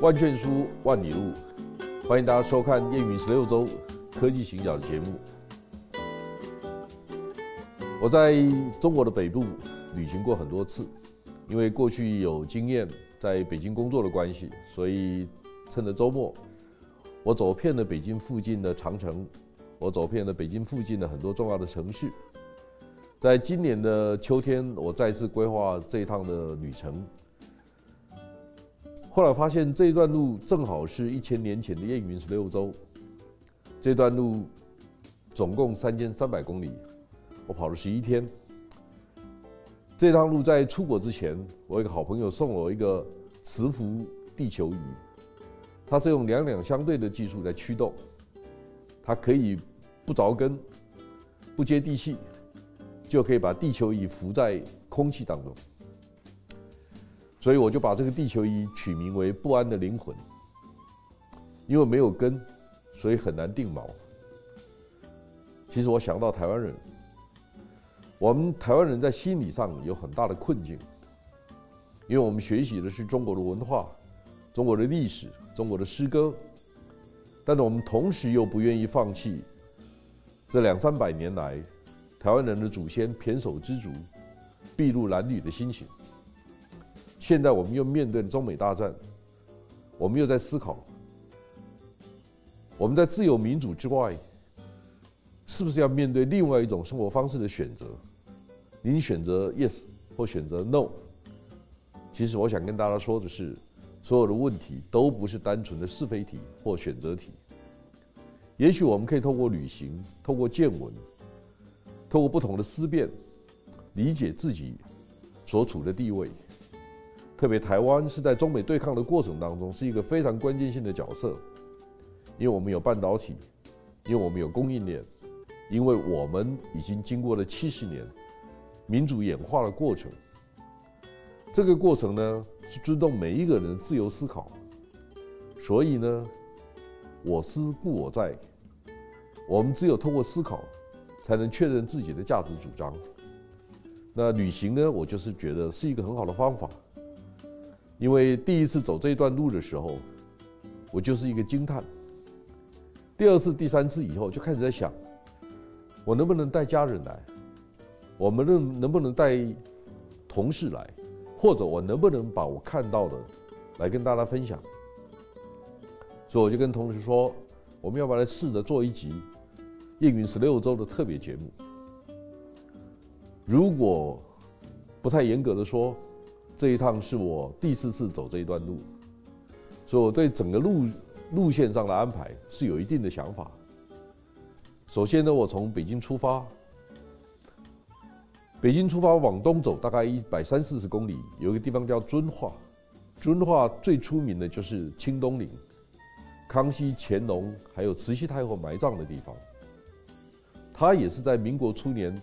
万卷书，万里路，欢迎大家收看《燕云十六周科技行脚》的节目。我在中国的北部旅行过很多次，因为过去有经验在北京工作的关系，所以趁着周末，我走遍了北京附近的长城，我走遍了北京附近的很多重要的城市。在今年的秋天，我再次规划这一趟的旅程。后来发现这一段路正好是一千年前的燕云十六州。这段路总共三千三百公里，我跑了十一天。这趟路在出国之前，我一个好朋友送我一个磁浮地球仪，它是用两两相对的技术在驱动，它可以不着根、不接地气，就可以把地球仪浮在空气当中。所以我就把这个地球仪取名为“不安的灵魂”，因为没有根，所以很难定锚。其实我想到台湾人，我们台湾人在心理上有很大的困境，因为我们学习的是中国的文化、中国的历史、中国的诗歌，但是我们同时又不愿意放弃这两三百年来台湾人的祖先胼手之足、筚路蓝缕的心情。现在我们又面对了中美大战，我们又在思考：我们在自由民主之外，是不是要面对另外一种生活方式的选择？您选择 yes 或选择 no？其实我想跟大家说的是，所有的问题都不是单纯的是非题或选择题。也许我们可以透过旅行、透过见闻、透过不同的思辨，理解自己所处的地位。特别台湾是在中美对抗的过程当中，是一个非常关键性的角色，因为我们有半导体，因为我们有供应链，因为我们已经经过了七十年民主演化的过程。这个过程呢，是尊重每一个人自由思考，所以呢，我思故我在，我们只有通过思考，才能确认自己的价值主张。那旅行呢，我就是觉得是一个很好的方法。因为第一次走这一段路的时候，我就是一个惊叹。第二次、第三次以后，就开始在想，我能不能带家人来？我们能能不能带同事来？或者我能不能把我看到的来跟大家分享？所以我就跟同事说，我们要不要来试着做一集《燕云十六周》的特别节目？如果不太严格的说。这一趟是我第四次走这一段路，所以我对整个路路线上的安排是有一定的想法。首先呢，我从北京出发，北京出发往东走大概一百三四十公里，有一个地方叫遵化。遵化最出名的就是清东陵，康熙、乾隆还有慈禧太后埋葬的地方。它也是在民国初年，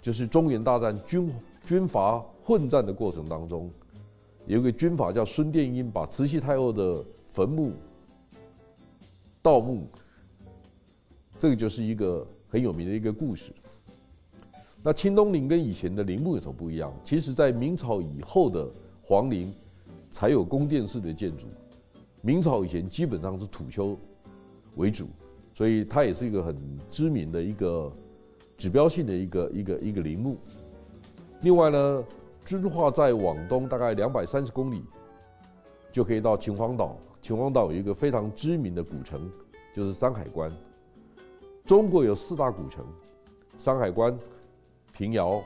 就是中原大战军军阀。混战的过程当中，有一个军阀叫孙殿英，把慈禧太后的坟墓盗墓，这个就是一个很有名的一个故事。那清东陵跟以前的陵墓有什么不一样？其实，在明朝以后的皇陵才有宫殿式的建筑，明朝以前基本上是土丘为主，所以它也是一个很知名的一个指标性的一个一个一个陵墓。另外呢。遵化在往东大概两百三十公里，就可以到秦皇岛。秦皇岛有一个非常知名的古城，就是山海关。中国有四大古城：山海关、平遥、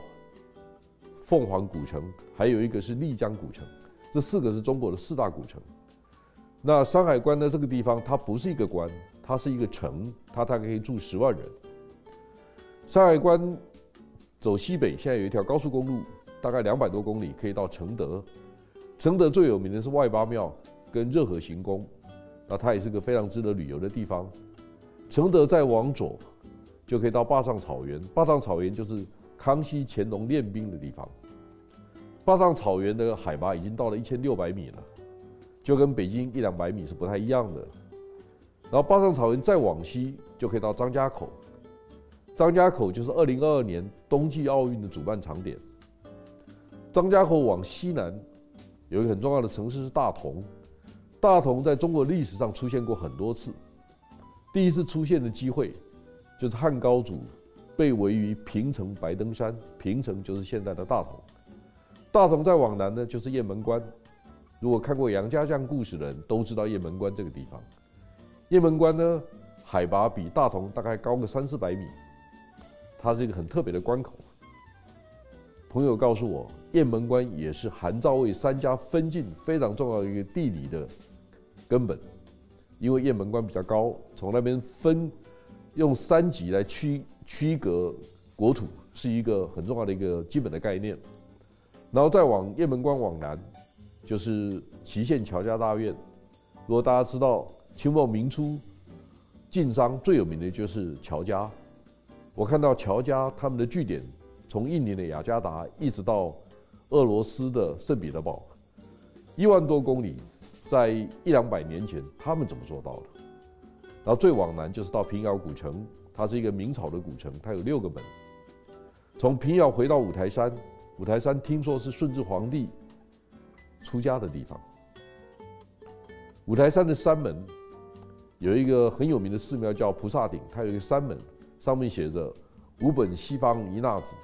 凤凰古城，还有一个是丽江古城。这四个是中国的四大古城。那山海关的这个地方，它不是一个关，它是一个城，它大概可以住十万人。山海关走西北，现在有一条高速公路。大概两百多公里可以到承德，承德最有名的是外八庙跟热河行宫，那它也是个非常值得旅游的地方。承德再往左就可以到坝上草原，坝上草原就是康熙、乾隆练兵的地方。坝上草原的海拔已经到了一千六百米了，就跟北京一两百米是不太一样的。然后坝上草原再往西就可以到张家口，张家口就是二零二二年冬季奥运的主办场点。张家口往西南有一个很重要的城市是大同，大同在中国历史上出现过很多次，第一次出现的机会就是汉高祖被围于平城白登山，平城就是现在的大同，大同再往南呢就是雁门关。如果看过杨家将故事的人都知道雁门关这个地方。雁门关呢，海拔比大同大概高个三四百米，它是一个很特别的关口。朋友告诉我，雁门关也是韩赵魏三家分晋非常重要的一个地理的。根本，因为雁门关比较高，从那边分用三级来区区隔国土，是一个很重要的一个基本的概念。然后再往雁门关往南，就是祁县乔家大院。如果大家知道清末明初晋商最有名的就是乔家，我看到乔家他们的据点从印尼的雅加达一直到俄罗斯的圣彼得堡，一万多公里。在一两百年前，他们怎么做到的？然后最往南就是到平遥古城，它是一个明朝的古城，它有六个门。从平遥回到五台山，五台山听说是顺治皇帝出家的地方。五台山的山门有一个很有名的寺庙叫菩萨顶，它有一个山门，上面写着“五本西方一纳子，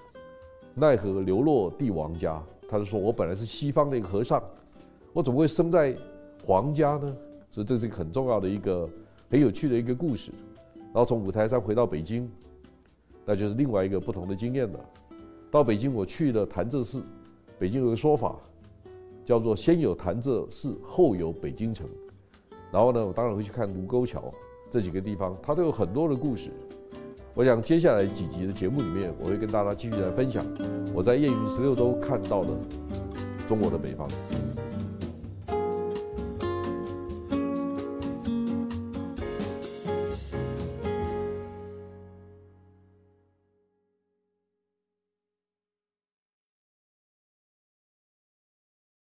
奈何流落帝王家”。他就说：“我本来是西方的一个和尚，我怎么会生在？”皇家呢，所以这是一个很重要的一个很有趣的一个故事。然后从五台山回到北京，那就是另外一个不同的经验了。到北京，我去了潭柘寺。北京有个说法，叫做“先有潭柘寺，后有北京城”。然后呢，我当然会去看卢沟桥这几个地方，它都有很多的故事。我想接下来几集的节目里面，我会跟大家继续来分享我在燕云十六州看到的中国的北方。